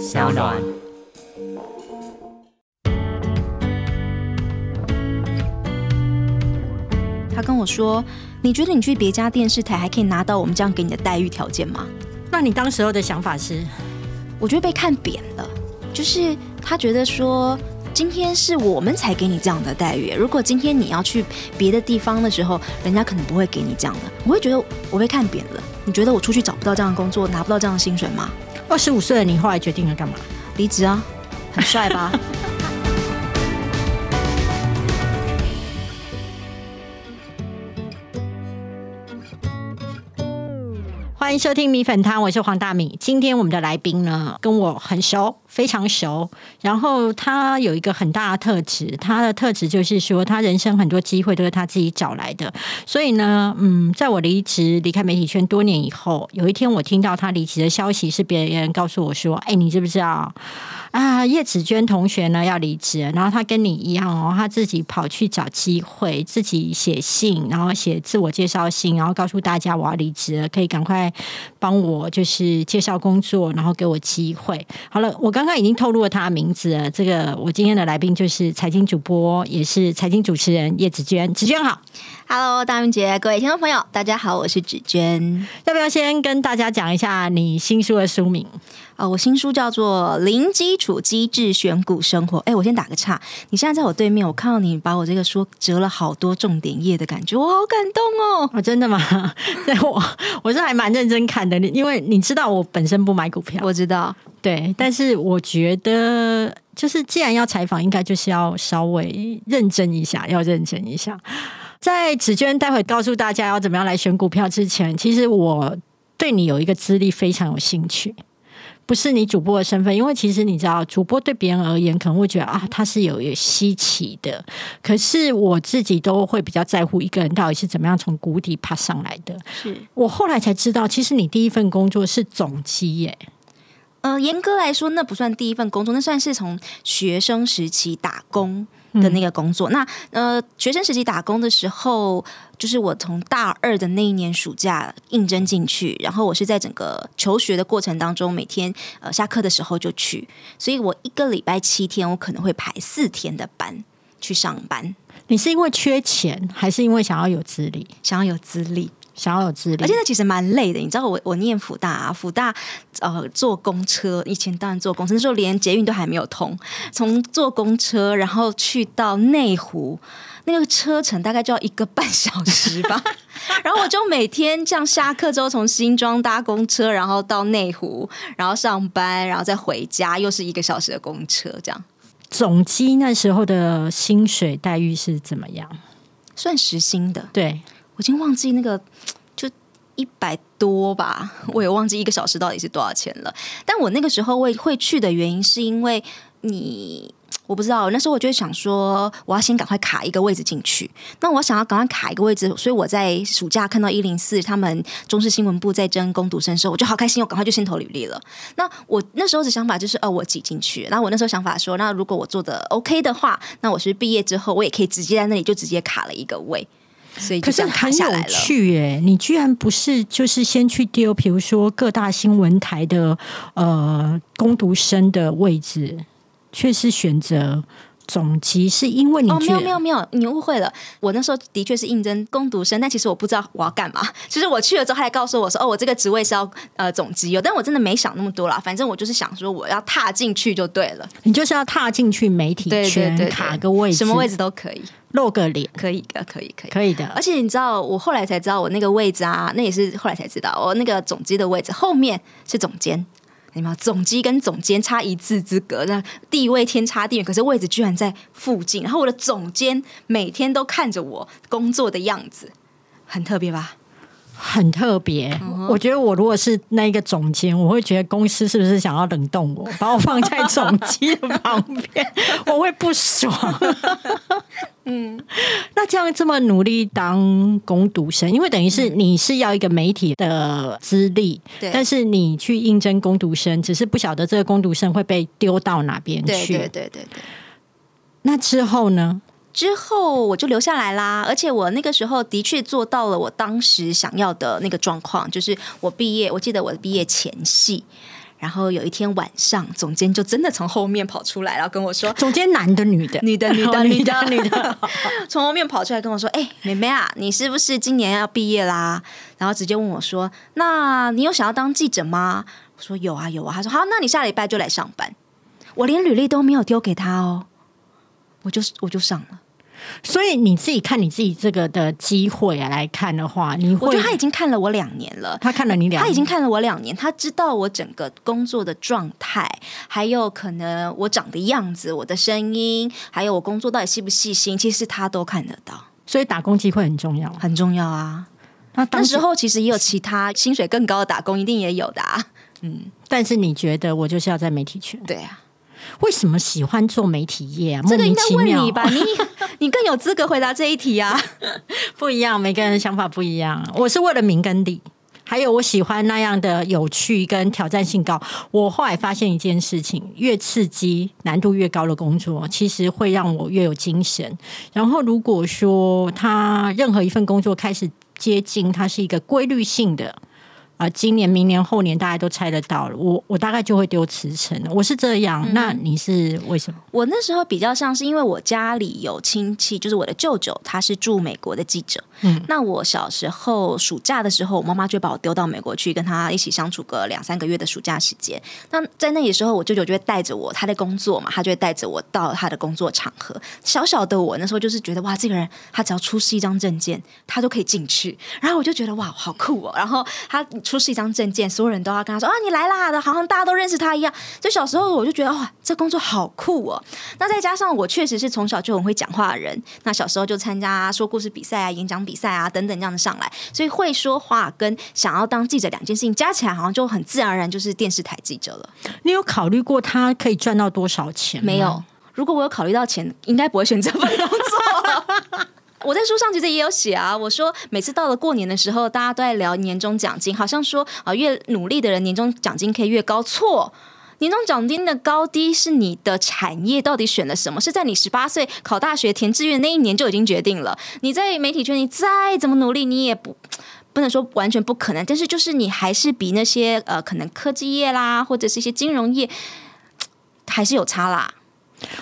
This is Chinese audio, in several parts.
小暖。他跟我说：“你觉得你去别家电视台还可以拿到我们这样给你的待遇条件吗那你当时候的想法是？？”我觉得被看扁了，就是他觉得说。今天是我们才给你这样的待遇，如果今天你要去别的地方的时候，人家可能不会给你这样的。我会觉得我被看扁了。你觉得我出去找不到这样的工作，拿不到这样的薪水吗？二十五岁的你后来决定了干嘛？离职啊，很帅吧？欢迎收听米粉汤，我是黄大米。今天我们的来宾呢，跟我很熟，非常熟。然后他有一个很大的特质，他的特质就是说，他人生很多机会都是他自己找来的。所以呢，嗯，在我离职离开媒体圈多年以后，有一天我听到他离职的消息，是别人告诉我说：“哎，你知不知道啊？叶子娟同学呢要离职，然后他跟你一样哦，他自己跑去找机会，自己写信，然后写自我介绍信，然后告诉大家我要离职了，可以赶快。”帮我就是介绍工作，然后给我机会。好了，我刚刚已经透露了他的名字了。这个我今天的来宾就是财经主播，也是财经主持人叶子娟。子娟好，Hello，大明姐，各位听众朋友，大家好，我是芷娟。要不要先跟大家讲一下你新书的书名？哦，我新书叫做《零基础机制选股生活》。哎，我先打个岔，你现在在我对面，我看到你把我这个书折了好多重点页的感觉，我好感动哦！哦，真的吗？对我我是还蛮认真看的，你因为你知道我本身不买股票，我知道，对，但是我觉得就是既然要采访，应该就是要稍微认真一下，要认真一下。在紫娟待会告诉大家要怎么样来选股票之前，其实我对你有一个资历非常有兴趣。不是你主播的身份，因为其实你知道，主播对别人而言可能会觉得啊，他是有有稀奇的。可是我自己都会比较在乎一个人到底是怎么样从谷底爬上来的。是我后来才知道，其实你第一份工作是总机耶。呃，严格来说，那不算第一份工作，那算是从学生时期打工。的那个工作，那呃，学生时期打工的时候，就是我从大二的那一年暑假应征进去，然后我是在整个求学的过程当中，每天呃下课的时候就去，所以我一个礼拜七天，我可能会排四天的班去上班。你是因为缺钱，还是因为想要有资历？想要有资历。想要有资历，而且那其实蛮累的。你知道，我我念福大啊，福大呃坐公车，以前当然坐公车，那时候连捷运都还没有通，从坐公车然后去到内湖，那个车程大概就要一个半小时吧。然后我就每天这样下课之后从新庄搭公车，然后到内湖，然后上班，然后再回家，又是一个小时的公车。这样总机那时候的薪水待遇是怎么样？算时薪的，对。我已经忘记那个就一百多吧，我也忘记一个小时到底是多少钱了。但我那个时候会会去的原因，是因为你我不知道，那时候我就想说，我要先赶快卡一个位置进去。那我想要赶快卡一个位置，所以我在暑假看到一零四他们中视新闻部在争攻读生的时候，我就好开心，我赶快就先投履历了。那我那时候的想法就是，哦，我挤进去。然后我那时候想法说，那如果我做的 OK 的话，那我是毕业之后，我也可以直接在那里就直接卡了一个位。所以可是很有趣耶！你居然不是就是先去丢，比如说各大新闻台的呃攻读生的位置，却是选择。总机是因为你哦，没有没有没有，你误会了。我那时候的确是应征攻读生，但其实我不知道我要干嘛。其 实我去了之后，他还告诉我说：“哦，我这个职位是要呃总机有。”但我真的没想那么多啦，反正我就是想说我要踏进去就对了。你就是要踏进去媒体圈，卡个位置，什么位置都可以，露个脸，可以的，可以，可以，可以的。而且你知道，我后来才知道，我那个位置啊，那也是后来才知道，我那个总机的位置后面是总监。你们总机跟总监差一字之隔，那地位天差地远，可是位置居然在附近。然后我的总监每天都看着我工作的样子，很特别吧？很特别。我觉得我如果是那个总监，我会觉得公司是不是想要冷冻我，把我放在总机的旁边，我会不爽。嗯，那这样这么努力当攻读生，因为等于是你是要一个媒体的资历，但是你去应征攻读生，只是不晓得这个攻读生会被丢到哪边去。对对对对对。那之后呢？之后我就留下来啦，而且我那个时候的确做到了我当时想要的那个状况，就是我毕业，我记得我的毕业前夕。然后有一天晚上，总监就真的从后面跑出来，然后跟我说：“总监男的女的？女的，女的，女的，女的，从后面跑出来跟我说：‘哎，妹妹啊，你是不是今年要毕业啦？’然后直接问我说：‘那你有想要当记者吗？’我说：‘有啊，有啊。’他说：‘好，那你下礼拜就来上班。’我连履历都没有丢给他哦，我就我就上了。所以你自己看你自己这个的机会啊来看的话，你会我觉得他已经看了我两年了，他看了你两年，他已经看了我两年，他知道我整个工作的状态，还有可能我长的样子、我的声音，还有我工作到底细不细心，其实他都看得到。所以打工机会很重要，很重要啊。那那时候其实也有其他薪水更高的打工，一定也有的。啊。嗯，但是你觉得我就是要在媒体圈？对啊。为什么喜欢做媒体业啊？这个应该问你吧，你 你更有资格回答这一题啊。不一样，每个人想法不一样。我是为了名跟利，还有我喜欢那样的有趣跟挑战性高。我后来发现一件事情：越刺激、难度越高的工作，其实会让我越有精神。然后，如果说他任何一份工作开始接近，它是一个规律性的。啊，今年、明年、后年，大家都猜得到了。我我大概就会丢辞呈了。我是这样，那你是为什么？我那时候比较像是因为我家里有亲戚，就是我的舅舅，他是驻美国的记者。嗯，那我小时候暑假的时候，我妈妈就把我丢到美国去，跟他一起相处个两三个月的暑假时间。那在那里时候，我舅舅就会带着我，他在工作嘛，他就会带着我到他的工作场合。小小的我那时候就是觉得哇，这个人他只要出示一张证件，他都可以进去。然后我就觉得哇，好酷哦。然后他。出示一张证件，所有人都要跟他说啊，你来啦的，好像大家都认识他一样。就小时候我就觉得哇，这工作好酷哦。那再加上我确实是从小就很会讲话的人，那小时候就参加说故事比赛啊、演讲比赛啊等等这样的上来，所以会说话跟想要当记者两件事情加起来，好像就很自然而然就是电视台记者了。你有考虑过他可以赚到多少钱？没有。如果我有考虑到钱，应该不会选这份工作。我在书上其实也有写啊，我说每次到了过年的时候，大家都在聊年终奖金，好像说啊，越努力的人年终奖金可以越高。错，年终奖金的高低是你的产业到底选了什么，是在你十八岁考大学填志愿那一年就已经决定了。你在媒体圈，你再怎么努力，你也不不能说完全不可能，但是就是你还是比那些呃可能科技业啦，或者是一些金融业还是有差啦。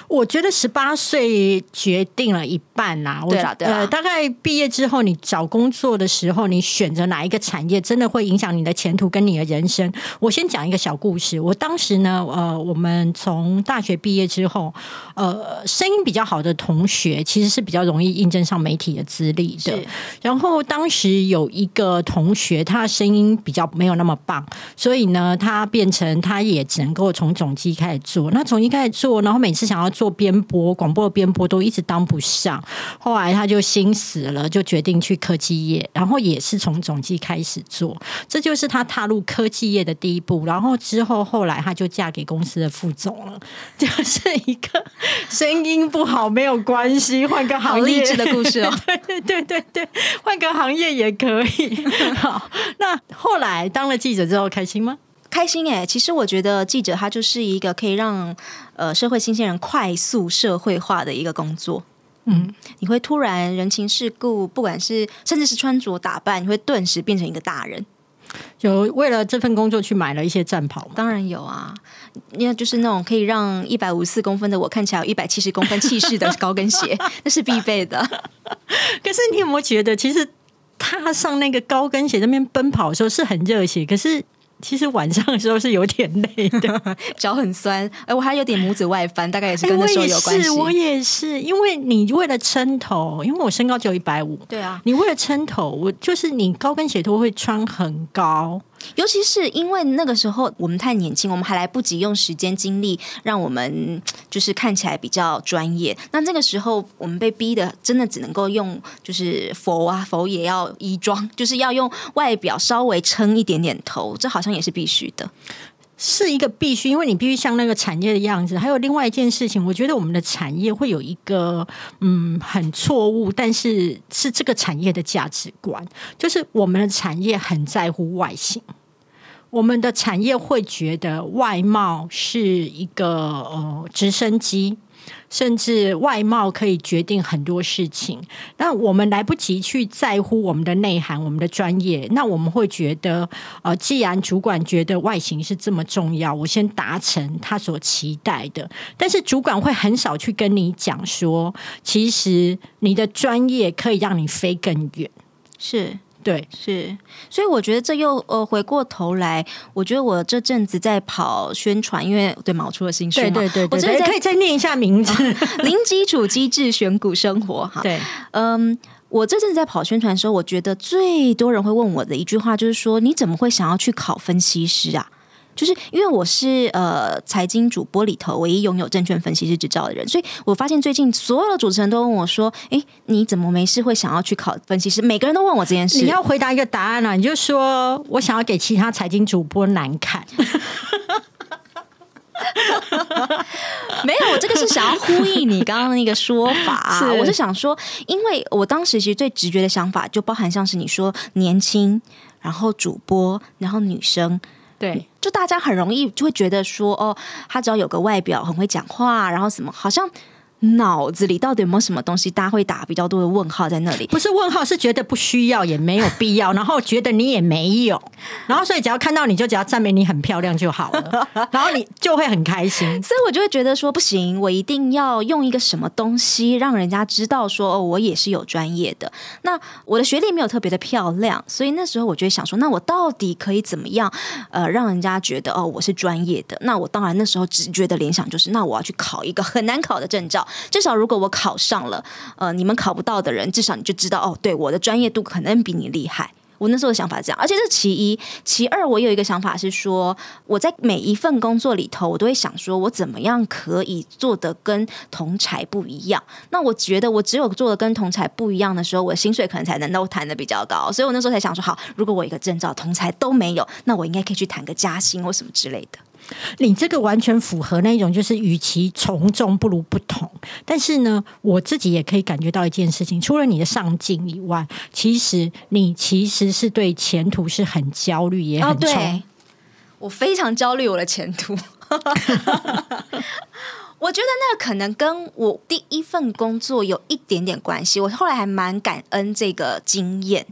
我觉得十八岁决定了一半啦。对了，对了，大概毕业之后，你找工作的时候，你选择哪一个产业，真的会影响你的前途跟你的人生。我先讲一个小故事。我当时呢，呃，我们从大学毕业之后，呃，声音比较好的同学，其实是比较容易应征上媒体的资历的。然后当时有一个同学，他的声音比较没有那么棒，所以呢，他变成他也只能够从总机开始做。那总机开始做，然后每次。想要做编播，广播的编播都一直当不上，后来他就心死了，就决定去科技业，然后也是从总机开始做，这就是他踏入科技业的第一步。然后之后后来他就嫁给公司的副总了，就是一个声音不好没有关系，换个行业的故事哦，对对对对对，换个行业也可以。好，那后来当了记者之后开心吗？开心哎，其实我觉得记者他就是一个可以让呃社会新鲜人快速社会化的一个工作。嗯，你会突然人情世故，不管是甚至是穿着打扮，你会顿时变成一个大人。有为了这份工作去买了一些战袍吗？当然有啊，因为就是那种可以让一百五十四公分的我看起来有一百七十公分气势的高跟鞋，那是必备的。可是你有没有觉得，其实踏上那个高跟鞋那边奔跑的时候是很热血？可是。其实晚上的时候是有点累的，脚很酸，哎，我还有点拇指外翻，大概也是跟那时候有关系。我也是，因为你为了撑头，因为我身高只有一百五，对啊，你为了撑头，我就是你高跟鞋都会穿很高。尤其是因为那个时候我们太年轻，我们还来不及用时间精力让我们就是看起来比较专业。那那个时候我们被逼的，真的只能够用就是佛啊佛也要衣装，就是要用外表稍微撑一点点头，这好像也是必须的，是一个必须，因为你必须像那个产业的样子。还有另外一件事情，我觉得我们的产业会有一个嗯很错误，但是是这个产业的价值观，就是我们的产业很在乎外形。我们的产业会觉得外貌是一个呃直升机，甚至外貌可以决定很多事情。那我们来不及去在乎我们的内涵、我们的专业，那我们会觉得，呃，既然主管觉得外形是这么重要，我先达成他所期待的。但是主管会很少去跟你讲说，其实你的专业可以让你飞更远。是。对，是，所以我觉得这又呃回过头来，我觉得我这阵子在跑宣传，因为对毛出了新书嘛，对对对，我这可以再念一下名字，零基础机制选股生活哈，对，嗯，我这阵子在跑宣传的时候，我觉得最多人会问我的一句话就是说，你怎么会想要去考分析师啊？就是因为我是呃财经主播里头唯一拥有证券分析师执照的人，所以我发现最近所有的主持人都问我说：“哎，你怎么没事会想要去考分析师？”每个人都问我这件事。你要回答一个答案啊，你就说我想要给其他财经主播难看。没有，我这个是想要呼应你刚刚那个说法。我是想说，因为我当时其实最直觉的想法就包含像是你说年轻，然后主播，然后女生。对，就大家很容易就会觉得说，哦，他只要有个外表很会讲话，然后什么，好像。脑子里到底有没有什么东西？大家会打比较多的问号在那里。不是问号，是觉得不需要，也没有必要，然后觉得你也没有，然后所以只要看到你就只要赞美你很漂亮就好了，然后你就会很开心。所以我就会觉得说不行，我一定要用一个什么东西让人家知道说哦，我也是有专业的。那我的学历没有特别的漂亮，所以那时候我就会想说，那我到底可以怎么样呃，让人家觉得哦，我是专业的？那我当然那时候直觉的联想就是，那我要去考一个很难考的证照。至少，如果我考上了，呃，你们考不到的人，至少你就知道，哦，对，我的专业度可能比你厉害。我那时候的想法这样，而且是其一，其二，我有一个想法是说，我在每一份工作里头，我都会想说，我怎么样可以做的跟同才不一样。那我觉得，我只有做的跟同才不一样的时候，我的薪水可能才能够谈的比较高。所以我那时候才想说，好，如果我一个证照同才都没有，那我应该可以去谈个加薪或什么之类的。你这个完全符合那种，就是与其从众不如不同。但是呢，我自己也可以感觉到一件事情，除了你的上进以外，其实你其实是对前途是很焦虑，也很冲。我非常焦虑我的前途。我觉得那个可能跟我第一份工作有一点点关系。我后来还蛮感恩这个经验。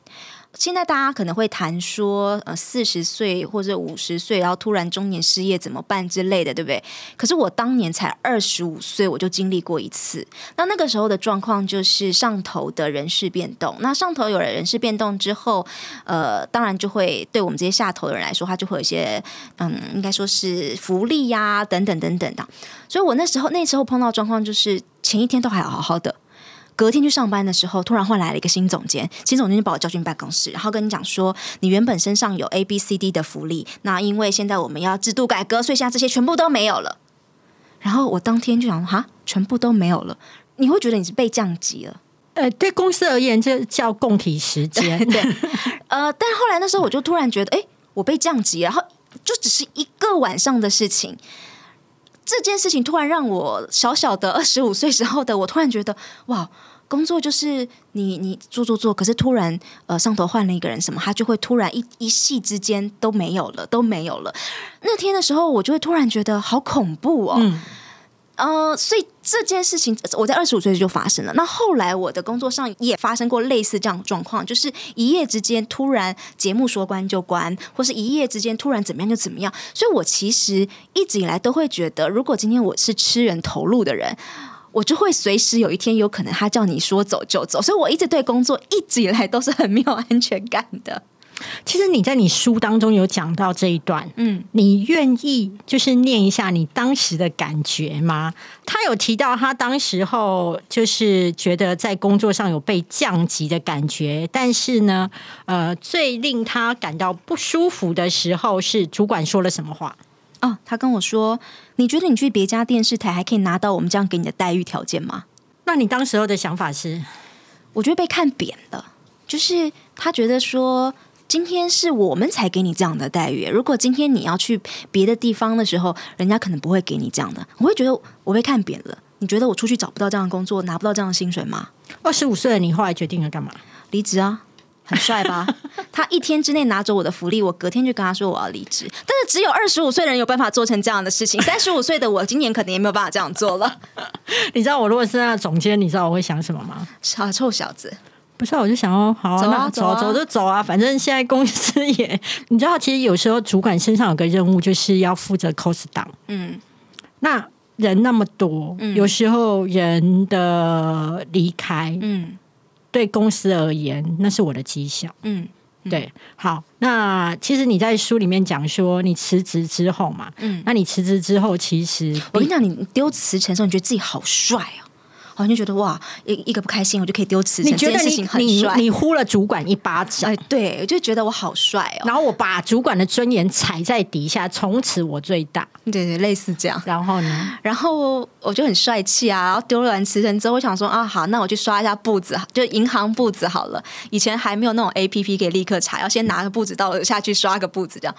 现在大家可能会谈说，呃，四十岁或者五十岁，然后突然中年失业怎么办之类的，对不对？可是我当年才二十五岁，我就经历过一次。那那个时候的状况就是上头的人事变动。那上头有了人事变动之后，呃，当然就会对我们这些下头的人来说，他就会有一些，嗯，应该说是福利呀，等等等等的。所以我那时候那时候碰到状况就是前一天都还好好的。隔天去上班的时候，突然换来了一个新总监，新总监就把我叫进办公室，然后跟你讲说，你原本身上有 A、B、C、D 的福利，那因为现在我们要制度改革，所以现在这些全部都没有了。然后我当天就想，哈，全部都没有了，你会觉得你是被降级了？呃，对公司而言，这叫供体时间。对，呃，但后来那时候我就突然觉得，哎，我被降级，然后就只是一个晚上的事情。这件事情突然让我小小的二十五岁时候的我突然觉得哇，工作就是你你做做做，可是突然呃上头换了一个人，什么他就会突然一一夕之间都没有了，都没有了。那天的时候，我就会突然觉得好恐怖哦。呃，所以这件事情我在二十五岁就发生了。那后来我的工作上也发生过类似这样的状况，就是一夜之间突然节目说关就关，或是一夜之间突然怎么样就怎么样。所以我其实一直以来都会觉得，如果今天我是吃人投入的人，我就会随时有一天有可能他叫你说走就走。所以我一直对工作一直以来都是很没有安全感的。其实你在你书当中有讲到这一段，嗯，你愿意就是念一下你当时的感觉吗？他有提到他当时候就是觉得在工作上有被降级的感觉，但是呢，呃，最令他感到不舒服的时候是主管说了什么话？哦，他跟我说：“你觉得你去别家电视台还可以拿到我们这样给你的待遇条件吗？”那你当时候的想法是？我觉得被看扁了，就是他觉得说。今天是我们才给你这样的待遇。如果今天你要去别的地方的时候，人家可能不会给你这样的。我会觉得我被看扁了。你觉得我出去找不到这样的工作，拿不到这样的薪水吗？二十五岁的你后来决定了干嘛？离职啊！很帅吧？他一天之内拿走我的福利，我隔天就跟他说我要离职。但是只有二十五岁的人有办法做成这样的事情，三十五岁的我今年可能也没有办法这样做了。你知道我如果是那总监，你知道我会想什么吗？小臭小子，不是，我就想要，好走啊啊，走啊走走就走啊，反正现在公司也，你知道，其实有时候主管身上有个任务，就是要负责 cost down。嗯，那人那么多，有时候人的离开，嗯对公司而言，那是我的绩效。嗯对，好，那其实你在书里面讲说，你辞职之后嘛，嗯，那你辞职之后，其实我跟你讲，你丢辞呈的时候，你觉得自己好帅哦。好像就觉得哇，一一个不开心，我就可以丢辞呈，你觉得这件事你情很帅。你你呼了主管一巴掌，哎，对，我就觉得我好帅哦。然后我把主管的尊严踩在底下，从此我最大。对对，类似这样。然后呢？然后我就很帅气啊，然后丢了完辞呈之后，我想说啊，好，那我去刷一下步子，就银行步子好了。以前还没有那种 A P P 可以立刻查，要先拿个步子到楼下去刷个步子，这样。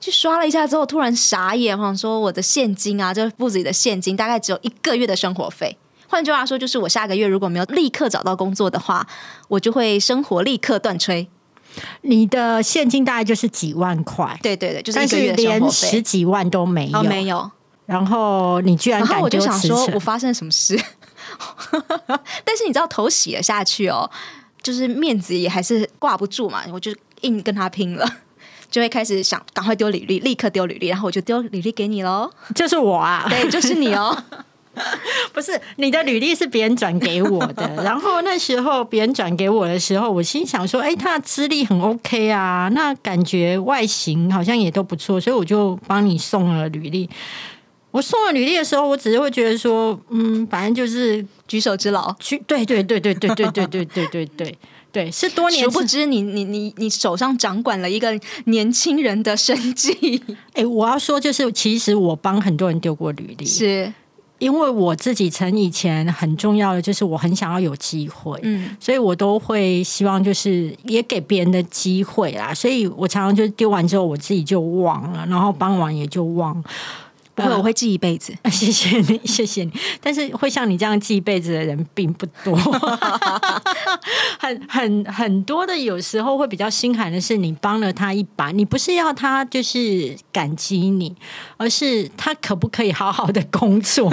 去刷了一下之后，突然傻眼，我想说我的现金啊，就是步子里的现金，大概只有一个月的生活费。换句话说，就是我下个月如果没有立刻找到工作的话，我就会生活立刻断炊。你的现金大概就是几万块，对对对，就是但是一个月连十费。几万都没有。哦，没有。然后你居然然后我就想说，我呈，发生了什么事？但是你知道，头洗了下去哦，就是面子也还是挂不住嘛，我就硬跟他拼了。就会开始想赶快丢履历，立刻丢履历，然后我就丢履历给你喽。就是我啊，对，就是你哦。不是你的履历是别人转给我的，然后那时候别人转给我的时候，我心想说，哎，他的资历很 OK 啊，那感觉外形好像也都不错，所以我就帮你送了履历。我送了履历的时候，我只是会觉得说，嗯，反正就是举手之劳。去，对对对对对对对对对对对对，是多年不知你你你你手上掌管了一个年轻人的生计，哎，我要说就是，其实我帮很多人丢过履历，是因为我自己曾以前很重要的就是我很想要有机会，嗯所以我都会希望就是也给别人的机会啦，所以我常常就丢完之后我自己就忘了，然后帮完也就忘。不会，呃我会记一辈子。谢谢你，谢谢你。但是会像你这样记一辈子的人并不多，很很很多的，有时候会比较心寒的是，你帮了他一把，你不是要他就是感激你，而是他可不可以好好的工作、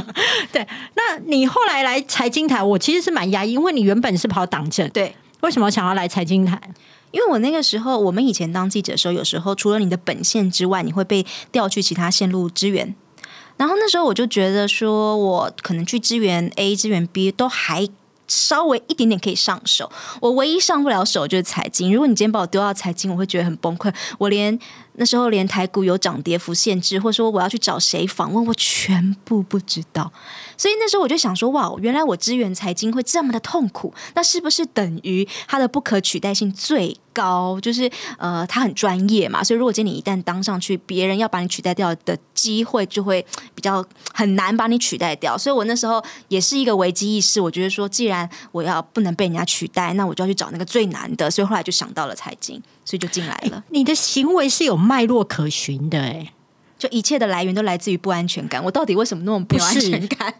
对，那你后来来财经台，我其实是蛮压抑，因为你原本是跑党政，对，为什么想要来财经台？因为我那个时候，我们以前当记者的时候，有时候除了你的本线之外，你会被调去其他线路支援。然后那时候我就觉得说，我可能去支援 A、支援 B 都还稍微一点点可以上手。我唯一上不了手就是财经。如果你今天把我丢到财经，我会觉得很崩溃。我连那时候连台股有涨跌幅限制，或者说我要去找谁访问，我全部不知道。所以那时候我就想说，哇，原来我支援财经会这么的痛苦，那是不是等于它的不可取代性最高？就是呃，它很专业嘛，所以如果今天你一旦当上去，别人要把你取代掉的机会就会比较很难把你取代掉。所以我那时候也是一个危机意识，我觉得说，既然我要不能被人家取代，那我就要去找那个最难的。所以后来就想到了财经，所以就进来了。你的行为是有脉络可循的、哎。就一切的来源都来自于不安全感。我到底为什么那么不安全感？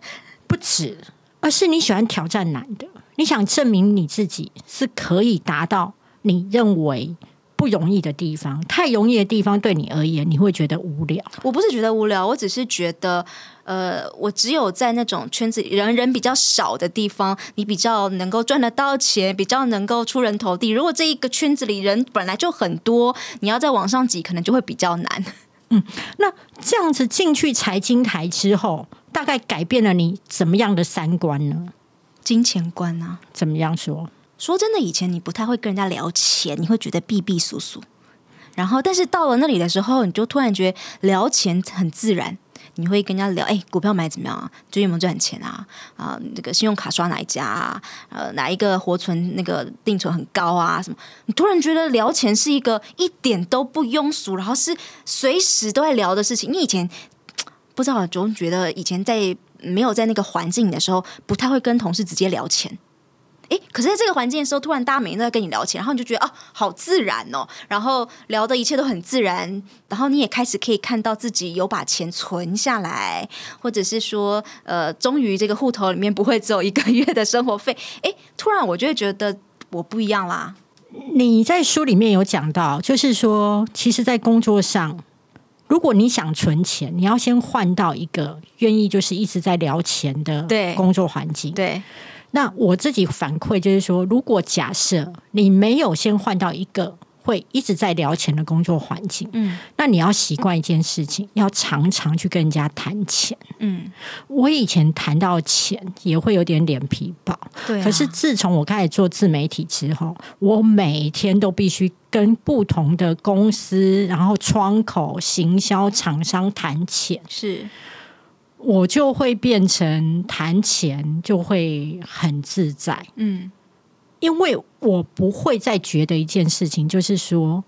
不止，而是你喜欢挑战难的，你想证明你自己是可以达到你认为不容易的地方。太容易的地方对你而言，你会觉得无聊。我不是觉得无聊，我只是觉得，呃，我只有在那种圈子里人人比较少的地方，你比较能够赚得到钱，比较能够出人头地。如果这一个圈子里人本来就很多，你要再往上挤，可能就会比较难。嗯那这样子进去财经台之后，大概改变了你怎么样的三观呢？金钱观啊，怎么样说？说真的，以前你不太会跟人家聊钱，你会觉得避避俗俗。然后，但是到了那里的时候，你就突然觉得聊钱很自然。你会跟人家聊，哎，股票买怎么样啊？最近有没有赚钱啊？啊，那个信用卡刷哪一家啊？呃，哪一个活存那个定存很高啊？什么？你突然觉得聊钱是一个一点都不庸俗，然后是随时都在聊的事情。你以前不知道，总觉得以前在没有在那个环境的时候，不太会跟同事直接聊钱。诶，可是在这个环境的时候，突然大家每天都在跟你聊钱，然后你就觉得啊，好自然哦，然后聊的一切都很自然，然后你也开始可以看到自己有把钱存下来，或者是说，呃，终于这个户头里面不会只有一个月的生活费。哎，突然我就会觉得我不一样啦。你在书里面有讲到，就是说，其实，在工作上，如果你想存钱，你要先换到一个愿意就是一直在聊钱的对工作环境。对，那我自己反馈就是说，如果假设你没有先换到一个会一直在聊钱的工作环境，嗯。那你要习惯一件事情，要常常去跟人家谈钱。嗯，我以前谈到钱也会有点脸皮薄，对啊。可是自从我开始做自媒体之后，我每天都必须跟不同的公司、然后窗口、行销厂商谈钱，是我就会变成谈钱就会很自在，嗯因为我不会再觉得一件事情，就是说。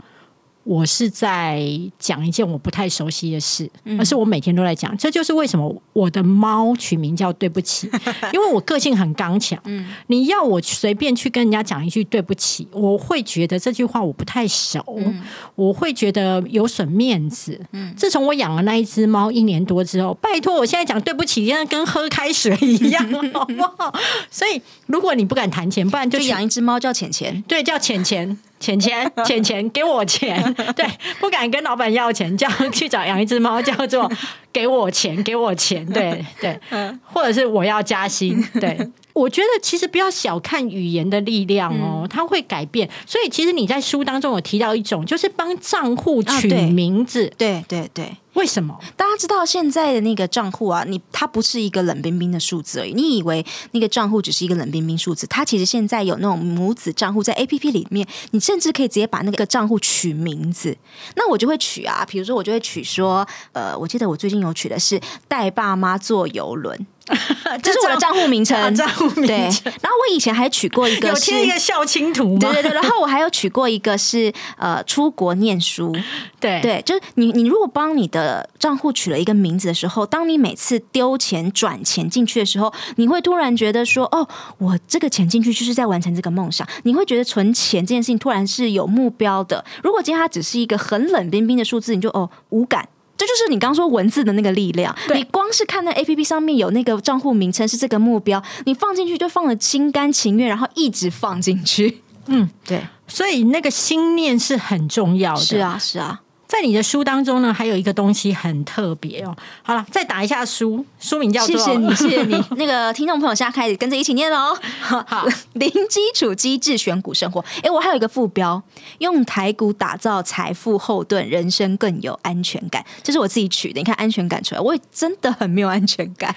我是在讲一件我不太熟悉的事，嗯而是我每天都在讲。这就是为什么我的猫取名叫对不起，因为我个性很刚强。嗯你要我随便去跟人家讲一句对不起，我会觉得这句话我不太熟，嗯我会觉得有损面子。自从我养了那一只猫一年多之后，拜托，我现在讲对不起，现在跟喝开水一样，好不好？所以，如果你不敢谈钱，不然就就养一只猫叫浅浅，对，叫钱钱。钱钱钱钱，给我钱！对，不敢跟老板要钱，叫去找养一只猫，叫做给我钱，给我钱。对对，或者是我要加薪。对，我觉得其实不要小看语言的力量哦，它会改变。所以其实你在书当中有提到一种，就是帮账户取名字，对对对。为什么？大家知道现在的那个账户啊，你它不是一个冷冰冰的数字而已。你以为那个账户只是一个冷冰冰数字，它其实现在有那种母子账户在 A P P 里面，你甚至可以直接把那个账户取名字。那我就会取啊，比如说我就会取说，呃，我记得我最近有取的是带爸妈坐游轮。这是我的账户名称，啊 账户名对。称然后我以前还取过一个有是，贴一个校青图吗？对对对。然后我还有取过一个是呃出国念书，对对，就是你，你如果帮你的账户取了一个名字的时候，当你每次丢钱、转钱进去的时候，你会突然觉得说：“哦，我这个钱进去就是在完成这个梦想。”你会觉得存钱这件事情突然是有目标的。如果今天它只是一个很冷冰冰的数字，你就哦无感。这就是你刚刚说文字的那个力量。你光是看那 A P P 上面有那个账户名称是这个目标，你放进去就放的心甘情愿，然后一直放进去。嗯，对，所以那个心念是很重要的。是啊，是啊。在你的书当中呢，还有一个东西很特别哦。好了，再打一下书，书名叫做谢谢你，谢谢你。那个听众朋友现在开始跟着一起念哦。好，零基础机制选股生活。哎，我还有一个副标：用台股打造财富后盾，人生更有安全感。这是我自己取的。你看安全感出来，我也真的很没有安全感。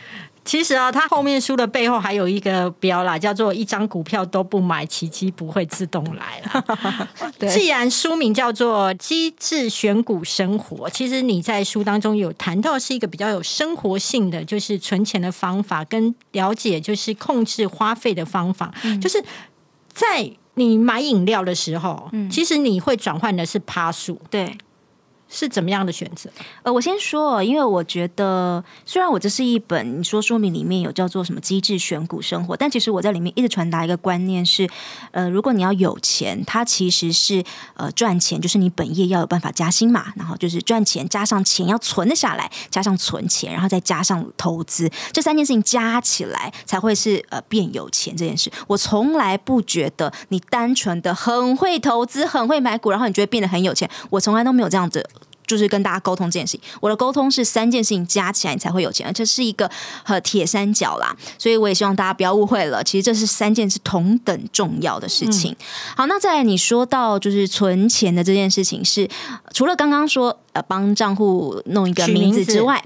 其实啊，他后面书的背后还有一个标啦，叫做“一张股票都不买，奇迹不会自动来”了。对。既然书名叫做“机智选股生活”，其实你在书当中有谈到是一个比较有生活性的，就是存钱的方法，跟了解就是控制花费的方法，就是在你买饮料的时候，其实你会转换的是趴数，对。是怎么样的选择？呃，我先说，因为我觉得，虽然我这是一本你说说明里面有叫做什么机制选股生活，但其实我在里面一直传达一个观念是，呃，如果你要有钱，它其实是呃赚钱，就是你本业要有办法加薪嘛，然后就是赚钱加上钱要存得下来，加上存钱，然后再加上投资，这三件事情加起来才会是呃变有钱这件事。我从来不觉得你单纯的很会投资、很会买股，然后你就会变得很有钱，我从来都没有这样子。就是跟大家沟通这件事情，我的沟通是三件事情加起来你才会有钱，而这是一个呃铁三角啦，所以我也希望大家不要误会了，其实这是三件是同等重要的事情。好，那再来你说到就是存钱的这件事情是，除了刚刚说呃帮账户弄一个名字字之外。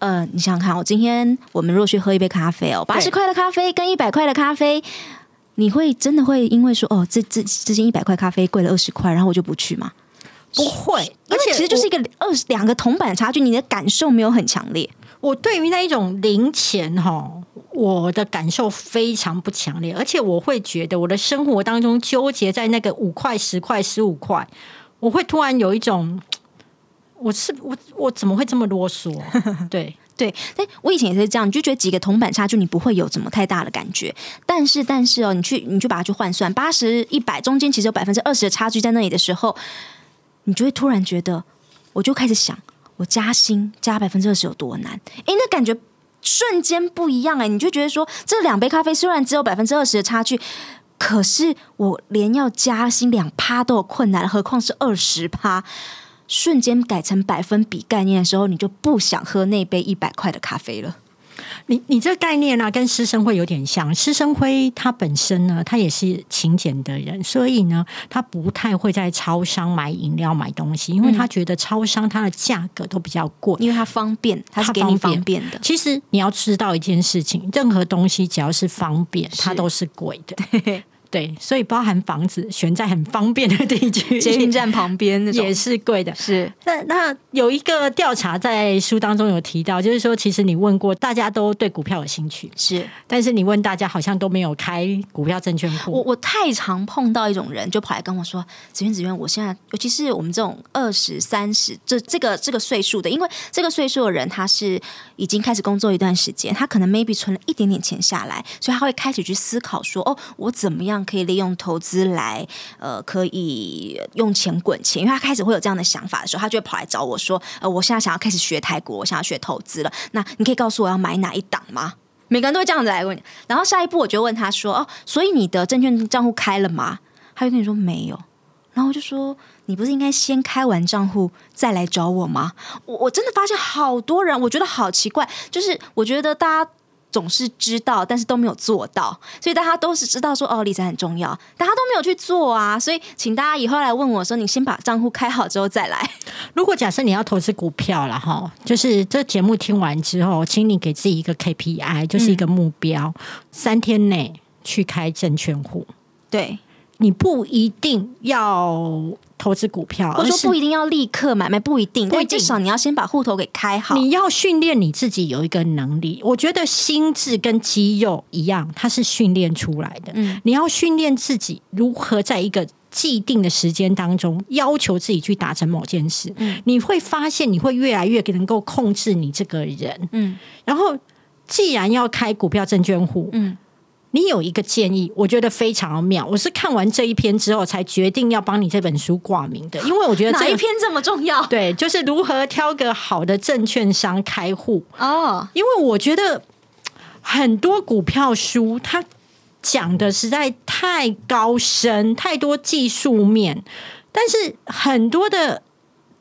呃，你想想看，我今天我们若去喝一杯咖啡哦，八十块的咖啡跟一百块的咖啡，你会真的会因为说哦，这这这件一百块咖啡贵了二十块，然后我就不去吗？不会，因为其实就是一个二十两个铜板的差距，你的感受没有很强烈。我对于那一种零钱哈，我的感受非常不强烈，而且我会觉得我的生活当中纠结在那个五块、十块、十五块，我会突然有一种，我是我我怎么会这么啰嗦？对，对，但我以前也是这样，你就觉得几个铜板差距，你不会有怎么太大的感觉。但是，但是哦，你去你就把它去换算，八十一百中间其实有百分之二十的差距在那里的时候，你就会突然觉得，我就开始想，我加薪加百分之二十有多难？诶，那感觉瞬间不一样哎，你就觉得说，这两杯咖啡虽然只有百分之二十的差距。可是我连要加薪两趴都有困难，何况是二十趴？瞬间改成百分比概念的时候，你就不想喝那杯一百块的咖啡了。你你这个概念呢、跟师生会有点像。师生辉他本身呢，他也是勤俭的人，所以呢，他不太会在超商买饮料、买东西，因为他觉得超商它的价格都比较贵。因为它方便，它是给你方便方便的。其实你要知道一件事情，任何东西只要是方便，它都是贵的。对，所以包含房子选在很方便的地区，捷运站旁边也是贵的。是那那有一个调查在书当中有提到，就是说，其实你问过大家都对股票有兴趣，是，但是你问大家好像都没有开股票证券我户。我我太常碰到一种人，就跑来跟我说：“子渊子渊，我现在尤其是我们这种二十三十这这个这个岁数的，因为这个岁数的人他是已经开始工作一段时间，他可能 maybe 存了一点点钱下来，所以他会开始去思考说：哦，我怎么样可以利用投资来呃可以用钱滚钱？因为他开始会有这样的想法的时候，他就会跑来找我说：呃，我现在想要开始学泰国，我想要学投资了，那你可以告诉我要买哪一档吗？”每个人都会这样子来问你，然后下一步我就问他说：“哦，所以你的证券账户开了吗？”他就跟你说没有，然后我就说：“你不是应该先开完账户再来找我吗？”我我真的发现好多人，我觉得好奇怪，就是我觉得大家。总是知道，但是都没有做到，所以大家都是知道说哦，理财很重要，大家都没有去做啊。所以，请大家以后来问我说，你先把账户开好之后再来。如果假设你要投资股票了哈，就是这节目听完之后，请你给自己一个 KPI，就是一个目标，三天内去开证券户。对，你不一定要投资股票，或者说不一定要立刻买卖，不一定，至少你要先把户头给开好。你要训练你自己有一个能力，我觉得心智跟肌肉一样，它是训练出来的。嗯你要训练自己如何在一个既定的时间当中，要求自己去达成某件事。嗯你会发现，你会越来越能够控制你这个人。嗯然后，既然要开股票证券户，嗯，你有一个建议，我觉得非常妙。我是看完这一篇之后，才决定要帮你这本书挂名的，因为我觉得哪这一篇这么重要？对，就是如何挑个好的证券商开户。哦，因为我觉得很多股票书它讲的实在太高深，太多技术面，但是很多的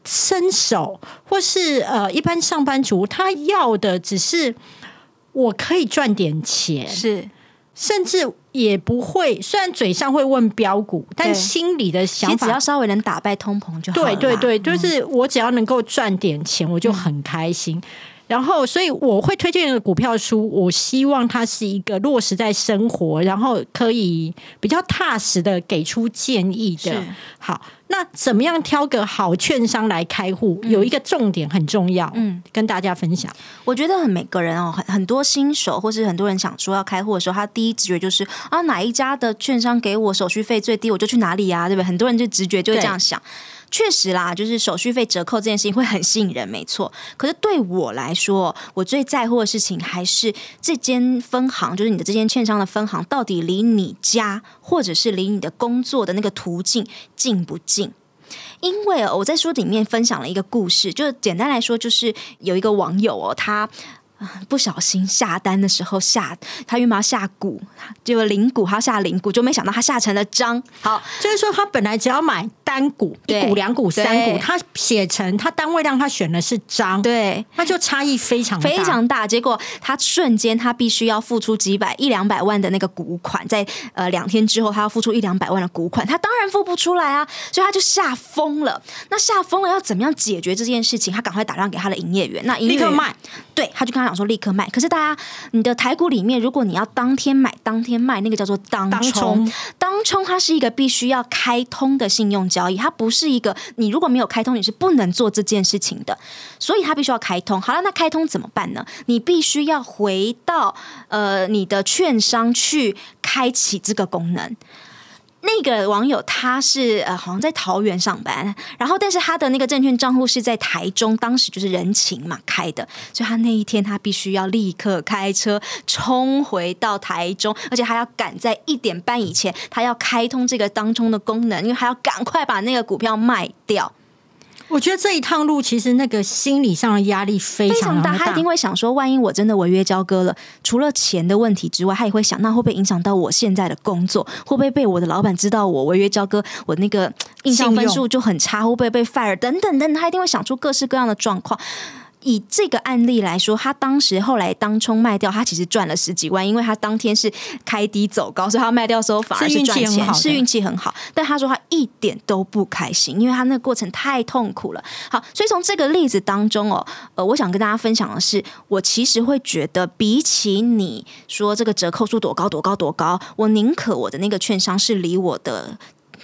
伸手或是呃一般上班族，他要的只是我可以赚点钱，是，甚至也不会，虽然嘴上会问标股，但心里的想法实只要稍微能打败通膨就好了。对对对，就是我只要能够赚点钱，我就很开心。然后，所以我会推荐的股票书，我希望它是一个落实在生活，然后可以比较踏实的给出建议的。好，那怎么样挑个好券商来开户？有一个重点很重要，嗯，跟大家分享。我觉得很每个人哦，很很多新手或是很多人想说要开户的时候，他第一直觉就是啊，哪一家的券商给我手续费最低，我就去哪里呀、对不对？很多人就直觉就会这样想。确实啦，就是手续费折扣这件事情会很吸引人，没错。可是对我来说，我最在乎的事情还是这间分行，就是你的这间券商的分行，到底离你家或者是离你的工作的那个途径近不近？因为我在书里面分享了一个故事，就是简单来说，就是有一个网友哦，他。啊不小心下单的时候下，他原本要下股，结果零股，他要下零股，就没想到他下成了张。好，就是说，他本来只要买单股、一对股、两股、三股，他写成他单位让他选的是张，对，那就差异非常大非常大。结果他瞬间他必须要付出几百一两百万的那个股款，在呃两天之后他要付出一两百万的股款，他当然付不出来啊，所以他就吓疯了。那吓疯了要怎么样解决这件事情？他赶快打电话给他的营业员，那营业员立刻卖。对，他就跟他讲说立刻卖。可是大家，你的台股里面，如果你要当天买当天卖，那个叫做当冲。当冲它是一个必须要开通的信用交易，它不是一个你如果没有开通，你是不能做这件事情的。所以它必须要开通。好了，那开通怎么办呢？你必须要回到呃你的券商去开启这个功能。那个网友他是呃，好像在桃园上班，然后但是他的那个证券账户是在台中，当时就是人情嘛开的，所以他那一天他必须要立刻开车冲回到台中，而且还要赶在一点半以前，他要开通这个当中的功能，因为还要赶快把那个股票卖掉。我觉得这一趟路其实那个心理上的压力非非常大，他一定会想说，万一我真的违约交割了，除了钱的问题之外，他也会想，那会不会影响到我现在的工作？会不会被我的老板知道我违约交割，我那个印象分数就很差？会不会被 fire？等等等，他一定会想出各式各样的状况。以这个案例来说，他当时后来当冲卖掉，他其实赚了十几万，因为他当天是开低走高，所以他卖掉的时候反而是运气赚钱，很好的是运气很好。但他说他一点都不开心，因为他那个过程太痛苦了。好，所以从这个例子当中哦，呃，我想跟大家分享的是，我其实会觉得，比起你说这个折扣数多高多高多高，我宁可我的那个券商是离我的。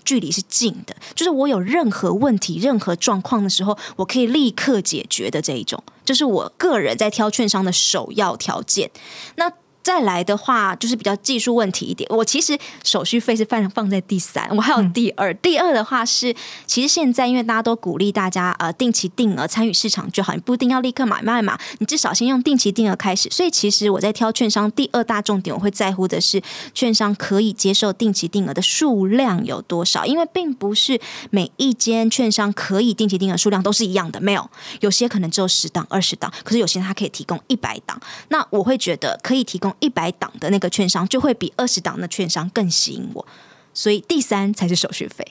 距离是近的，就是我有任何问题、任何状况的时候，我可以立刻解决的这一种，就、是我个人在挑券商的首要条件。那再来的话，就是比较技术问题一点。我其实手续费是放放在第三，我还有第二。第二的话是，其实现在因为大家都鼓励大家呃定期定额参与市场就好，你不一定要立刻买卖嘛，你至少先用定期定额开始。所以其实我在挑券商第二大重点，我会在乎的是券商可以接受定期定额的数量有多少，因为并不是每一间券商可以定期定额数量都是一样的，没有，有些可能只有十档、二十档，可是有些它可以提供一百档。那我会觉得可以提供一百档的那个券商，就会比二十档的券商更吸引我。所以第三才是手续费。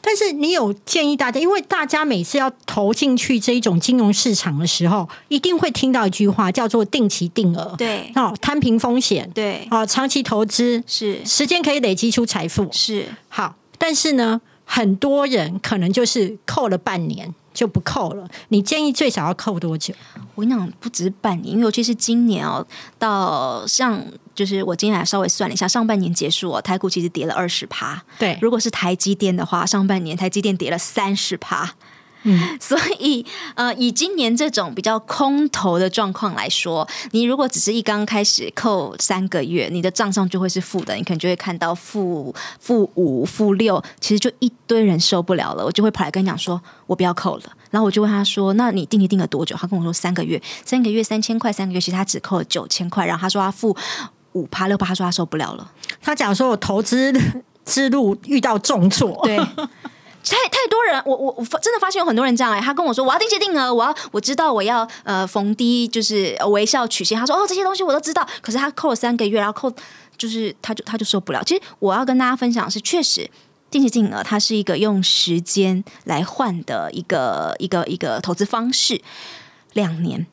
但是你有建议大家，因为大家每次要投进去这一种金融市场的时候，一定会听到一句话，叫做定期定额。对哦，摊平风险，对，哦，长期投资，是时间可以累积出财富。是，好，但是呢，很多人可能就是扣了半年就不扣了。你建议最少要扣多久？我跟你讲，不止半年，因为尤其是今年哦，到像就是我今天还稍微算了一下，上半年结束哦，台股其实跌了二十趴。对，如果是台积电的话，上半年台积电跌了三十趴。嗯，所以呃，以今年这种比较空头的状况来说，你如果只是一刚开始扣三个月，你的账上就会是负的，你可能就会看到负负五、负六，其实就一堆人受不了了，我就会跑来跟你讲说，我不要扣了。然后我就问他说：“那你定期定了多久？”他跟我说三个月，三个月三千块，三个月其实他只扣了九千块。然后他说他付五趴六趴，他说他受不了了。他讲说我投资之路遇到重挫，对，太太多人，我我我真的发现有很多人这样哎、他跟我说我要定期定额，我要我知道我要呃逢低就是微笑曲线。他说哦这些东西我都知道，可是他扣了三个月，然后扣就是他就他就受不了。其实我要跟大家分享是，确实。定期定额，它是一个用时间来换的一个一个一个投资方式，两年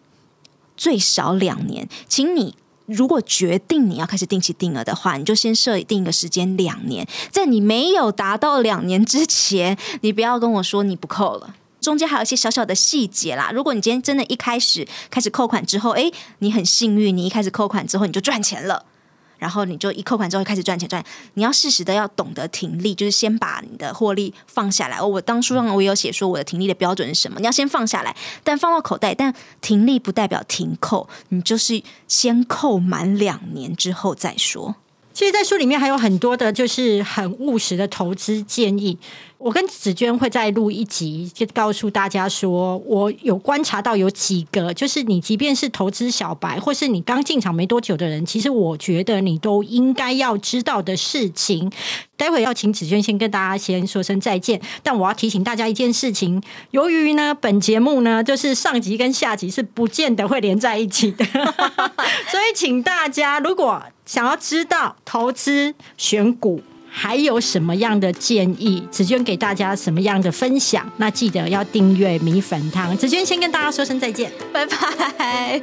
最少两年，请你如果决定你要开始定期定额的话，你就先设定一个时间两年，在你没有达到两年之前，你不要跟我说你不扣了。中间还有一些小小的细节啦。如果你今天真的一开始开始扣款之后，诶，你很幸运，你一开始扣款之后你就赚钱了。然后你就一扣款之后开始赚钱赚，你要适时的要懂得停利，就是先把你的获利放下来。我当书上我有写说我的停利的标准是什么？你要先放下来，但放到口袋，但停利不代表停扣，你就是先扣满两年之后再说。其实，在书里面还有很多的，就是很务实的投资建议。我跟紫娟会再录一集，就告诉大家说，我有观察到有几个，就是你即便是投资小白，或是你刚进场没多久的人，其实我觉得你都应该要知道的事情。待会要请紫娟先跟大家先说声再见，但我要提醒大家一件事情：由于呢，本节目呢，就是上集跟下集是不见得会连在一起的，所以请大家如果想要知道投资选股。还有什么样的建议？子娟给大家什么样的分享？那记得要订阅米粉汤。子娟先跟大家说声再见，拜拜。